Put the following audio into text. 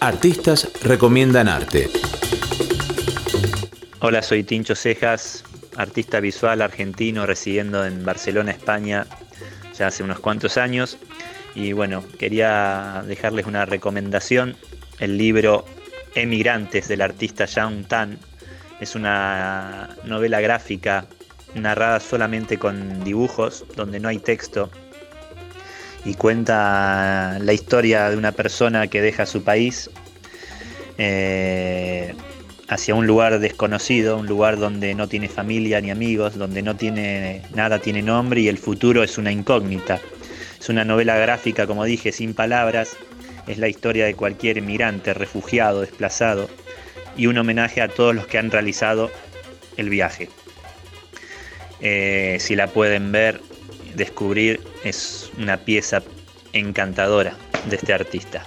Artistas recomiendan arte. Hola, soy Tincho Cejas, artista visual argentino residiendo en Barcelona, España, ya hace unos cuantos años. Y bueno, quería dejarles una recomendación. El libro Emigrantes del artista Yang Tan es una novela gráfica narrada solamente con dibujos, donde no hay texto, y cuenta la historia de una persona que deja su país eh, hacia un lugar desconocido, un lugar donde no tiene familia ni amigos, donde no tiene nada tiene nombre y el futuro es una incógnita. Es una novela gráfica, como dije, sin palabras, es la historia de cualquier inmigrante, refugiado, desplazado y un homenaje a todos los que han realizado el viaje. Eh, si la pueden ver, descubrir, es una pieza encantadora de este artista.